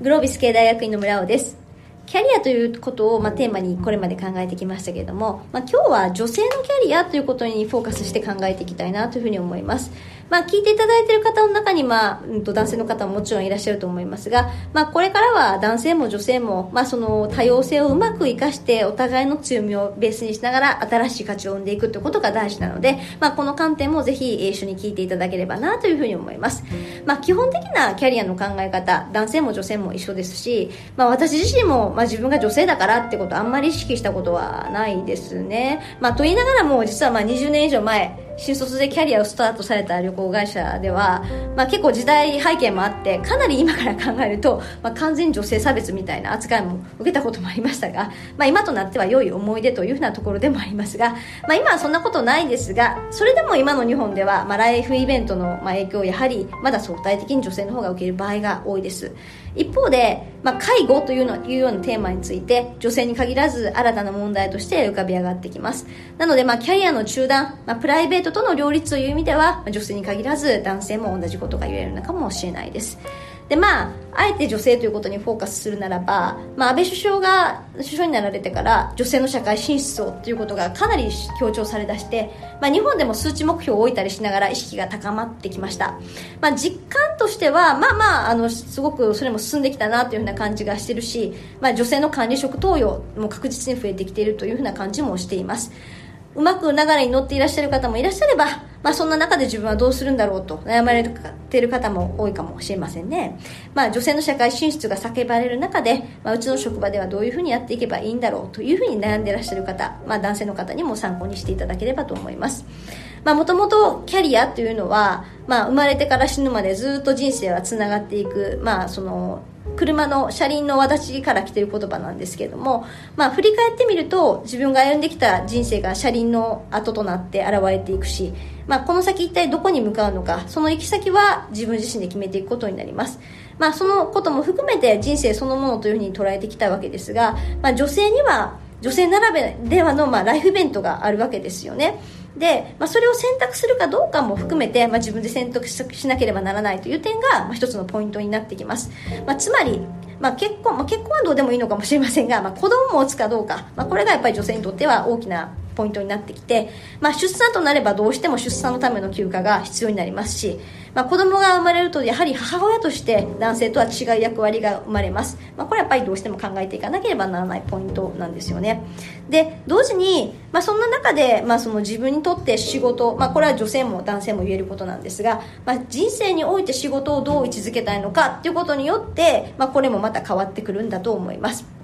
グロービス系大学院の村尾です。キャリアということを、まあ、テーマにこれまで考えてきましたけれども、まあ、今日は女性のキャリアということにフォーカスして考えていきたいなというふうに思いますまあ、聞いていただいている方の中に、まあ、男性の方ももちろんいらっしゃると思いますが、まあ、これからは男性も女性も、まあ、その多様性をうまく生かしてお互いの強みをベースにしながら新しい価値を生んでいくということが大事なので、まあ、この観点もぜひ一緒に聞いていただければなというふうに思います、まあ、基本的なキャリアの考え方男性も女性も一緒ですし、まあ、私自身も、まあ、自分が女性だからってことあんまり意識したことはないですね、まあ、と言いながらも実はまあ20年以上前新卒でキャリアをスタートされた旅行会社では、まあ、結構時代背景もあってかなり今から考えると、まあ、完全女性差別みたいな扱いも受けたこともありましたが、まあ、今となっては良い思い出というふうなところでもありますが、まあ、今はそんなことないですがそれでも今の日本では、まあ、ライフイベントの影響をやはりまだ相対的に女性の方が受ける場合が多いです。一方で、まあ、介護というのいうようなテーマについて女性に限らず新たな問題として浮かび上がってきます。なので、まあ、キャリアの中断、まあ、プライベートとの両立という意味では女性に限らず男性も同じことが言えるのかもしれないです。でまああえて女性ということにフォーカスするならば、まあ、安倍首相が首相になられてから女性の社会進出をということがかなり強調されだして、まあ、日本でも数値目標を置いたりしながら意識が高まってきました、まあ、実感としてはまあまああのすごくそれも進んできたなというふうな感じがしてるし、まあ、女性の管理職登用も確実に増えてきているというふうな感じもしています。うまく流れに乗っていらっしゃる方もいらっしゃれば、まあ、そんな中で自分はどうするんだろうと悩まれている方も多いかもしれませんね、まあ、女性の社会進出が叫ばれる中で、まあ、うちの職場ではどういうふうにやっていけばいいんだろうというふうに悩んでいらっしゃる方、まあ、男性の方にも参考にしていただければと思います。もともとキャリアというのは、まあ、生まれてから死ぬまでずっと人生はつながっていく、まあ、その車の車輪の私から来てる言葉なんですけれども、まあ、振り返ってみると自分が歩んできた人生が車輪の後となって現れていくし、まあ、この先一体どこに向かうのかその行き先は自分自身で決めていくことになります、まあ、そのことも含めて人生そのものというふうに捉えてきたわけですが、まあ、女性には女性ならではの、まあ、ライフイベントがあるわけですよね。で、まあ、それを選択するかどうかも含めて、まあ、自分で選択しなければならないという点が、まあ、一つのポイントになってきます、まあ、つまり、まあ、結婚、まあ、結婚はどうでもいいのかもしれませんが、まあ、子供を持つかどうか、まあ、これがやっぱり女性にとっては大きなポイントになってきて、まあ、出産となればどうしても出産のための休暇が必要になりますし、まあ、子供が生まれるとやはり母親として男性とは違う役割が生まれます、まあ、これはやっぱりどうしても考えていかなければならないポイントなんですよね。で同時に、まあ、そんな中で、まあ、その自分にとって仕事、まあ、これは女性も男性も言えることなんですが、まあ、人生において仕事をどう位置づけたいのかということによって、まあ、これもまた変わってくるんだと思います。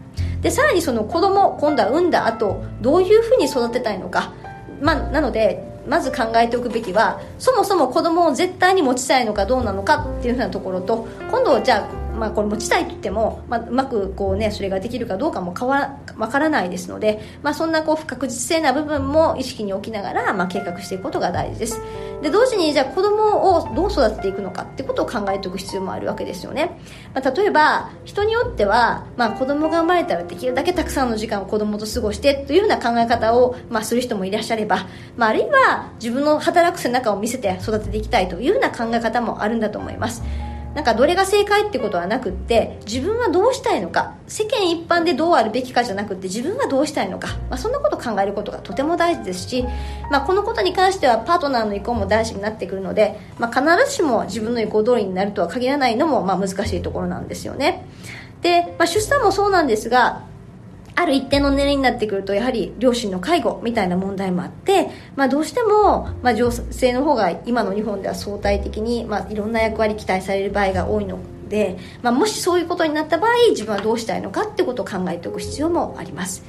でさらにその子供今度は産んだ後どういうふうに育てたいのか。まあ、なのでまず考えておくべきはそもそも子供を絶対に持ちたいのかどうなのかっていうふうなところと今度じゃあまあ、これ持ちたいと言っても、まあ、うまくこう、ね、それができるかどうかも変わわからないですので、まあ、そんなこう不確実性な部分も意識に置きながら、まあ、計画していくことが大事です。で同時にじゃあ子供をどう育てていくのかってことを考えておく必要もあるわけですよね、まあ、例えば人によっては、まあ、子供が生まれたらできるだけたくさんの時間を子供と過ごしてというような考え方を、まあ、する人もいらっしゃれば、まあ、あるいは自分の働く背中を見せて育てていきたいというような考え方もあるんだと思います。なんかどれが正解ってことはなくって自分はどうしたいのか世間一般でどうあるべきかじゃなくって自分はどうしたいのか、まあ、そんなことを考えることがとても大事ですし、まあ、このことに関してはパートナーの意向も大事になってくるので、まあ、必ずしも自分の意向通りになるとは限らないのもまあ難しいところなんですよね。で、まあ、出産もそうなんですがある一定の年齢になってくるとやはり両親の介護みたいな問題もあって、まあ、どうしても、まあ、女性の方が今の日本では相対的に、まあ、いろんな役割期待される場合が多いので、まあ、もしそういうことになった場合自分はどうしたいのかってことを考えておく必要もあります、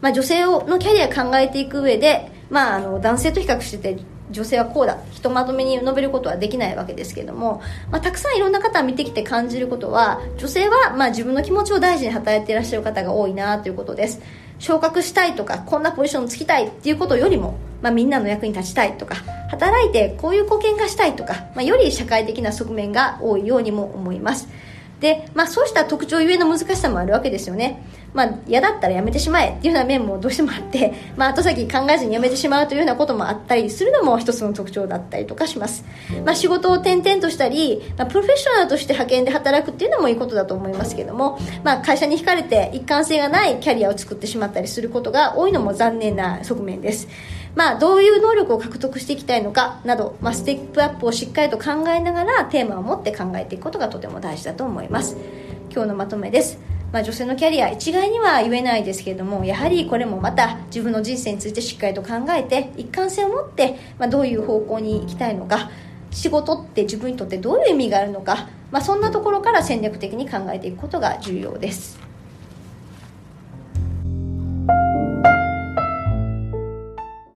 まあ、女性のキャリア考えていく上で、まあ、あの男性と比較してて女性はこうだ。ひとまとめに述べることはできないわけですけども、まあ、たくさんいろんな方を見てきて感じることは女性はま自分の気持ちを大事に働いていらっしゃる方が多いなということです。昇格したいとかこんなポジションつきたいっていうことよりも、まあ、みんなの役に立ちたいとか働いてこういう貢献がしたいとか、まあ、より社会的な側面が多いようにも思います。で、まあ、そうした特徴ゆえの難しさもあるわけですよね。まあ、嫌だったらやめてしまえっていうような面もどうしてもあって、まあ、後先考えずにやめてしまうというようなこともあったりするのも一つの特徴だったりとかします、まあ、仕事を転々としたり、まあ、プロフェッショナルとして派遣で働くっていうのもいいことだと思いますけども、まあ、会社に惹かれて一貫性がないキャリアを作ってしまったりすることが多いのも残念な側面です。まあ、どういう能力を獲得していきたいのかなど、まあ、ステップアップをしっかりと考えながらテーマを持って考えていくことがとても大事だと思います。今日のまとめです。まあ、女性のキャリア一概には言えないですけれどもやはりこれもまた自分の人生についてしっかりと考えて一貫性を持って、まあ、どういう方向に行きたいのか仕事って自分にとってどういう意味があるのか、まあ、そんなところから戦略的に考えていくことが重要です。